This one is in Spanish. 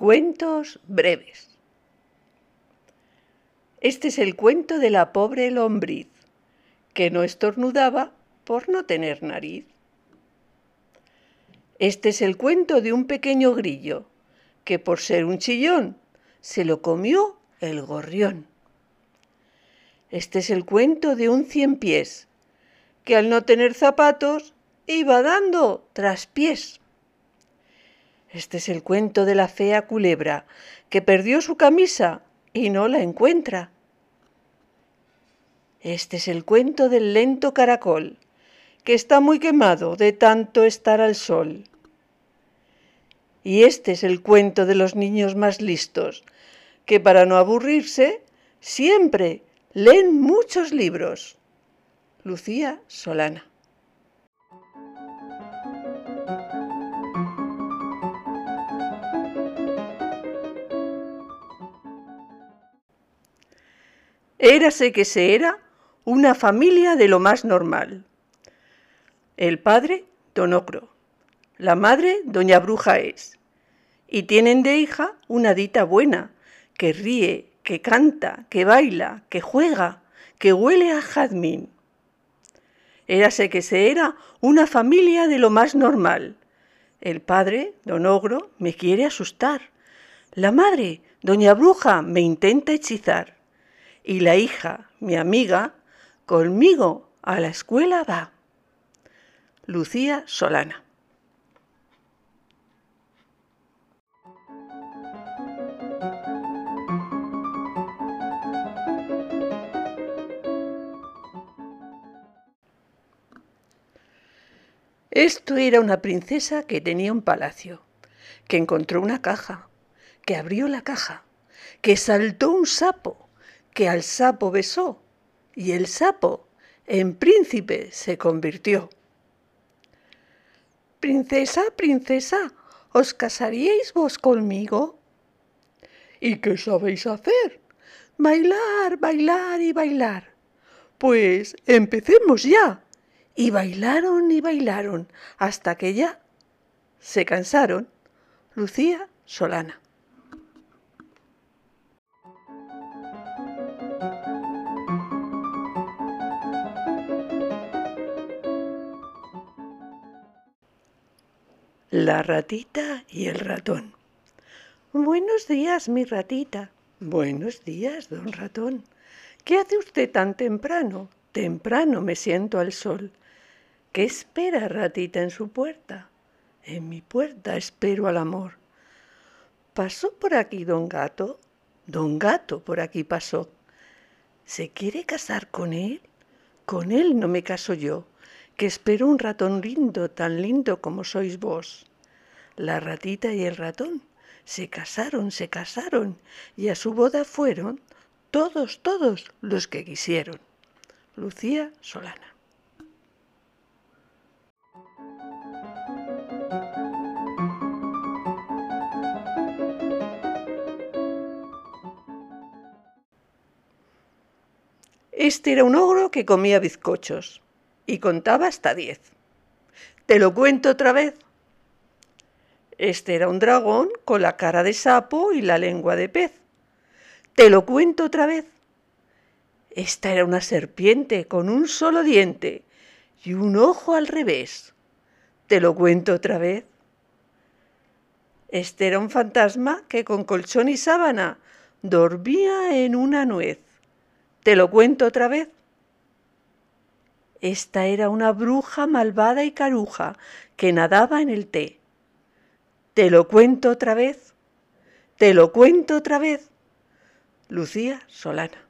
Cuentos breves. Este es el cuento de la pobre lombriz, que no estornudaba por no tener nariz. Este es el cuento de un pequeño grillo, que por ser un chillón se lo comió el gorrión. Este es el cuento de un cien pies, que al no tener zapatos iba dando traspiés. Este es el cuento de la fea culebra, que perdió su camisa y no la encuentra. Este es el cuento del lento caracol, que está muy quemado de tanto estar al sol. Y este es el cuento de los niños más listos, que para no aburrirse, siempre leen muchos libros. Lucía Solana. Érase que se era una familia de lo más normal. El padre, don Ocro. La madre, doña Bruja es. Y tienen de hija una dita buena, que ríe, que canta, que baila, que juega, que huele a jazmín. Érase que se era una familia de lo más normal. El padre, don Ogro, me quiere asustar. La madre, doña Bruja, me intenta hechizar y la hija, mi amiga, conmigo a la escuela va. Lucía Solana. Esto era una princesa que tenía un palacio, que encontró una caja, que abrió la caja, que saltó un sapo, que al sapo besó, y el sapo en príncipe se convirtió. Princesa, princesa, ¿os casaríais vos conmigo? ¿Y qué sabéis hacer? Bailar, bailar y bailar. Pues empecemos ya. Y bailaron y bailaron hasta que ya se cansaron. Lucía Solana. La ratita y el ratón. Buenos días, mi ratita. Buenos días, don ratón. ¿Qué hace usted tan temprano? Temprano me siento al sol. ¿Qué espera, ratita, en su puerta? En mi puerta espero al amor. ¿Pasó por aquí don gato? Don gato por aquí pasó. ¿Se quiere casar con él? Con él no me caso yo que espero un ratón lindo, tan lindo como sois vos. La ratita y el ratón se casaron, se casaron, y a su boda fueron todos, todos los que quisieron. Lucía Solana. Este era un ogro que comía bizcochos y contaba hasta diez. ¿Te lo cuento otra vez? Este era un dragón con la cara de sapo y la lengua de pez. ¿Te lo cuento otra vez? Esta era una serpiente con un solo diente y un ojo al revés. ¿Te lo cuento otra vez? Este era un fantasma que con colchón y sábana dormía en una nuez. ¿Te lo cuento otra vez? Esta era una bruja malvada y caruja que nadaba en el té. ¿Te lo cuento otra vez? ¿Te lo cuento otra vez? Lucía Solana.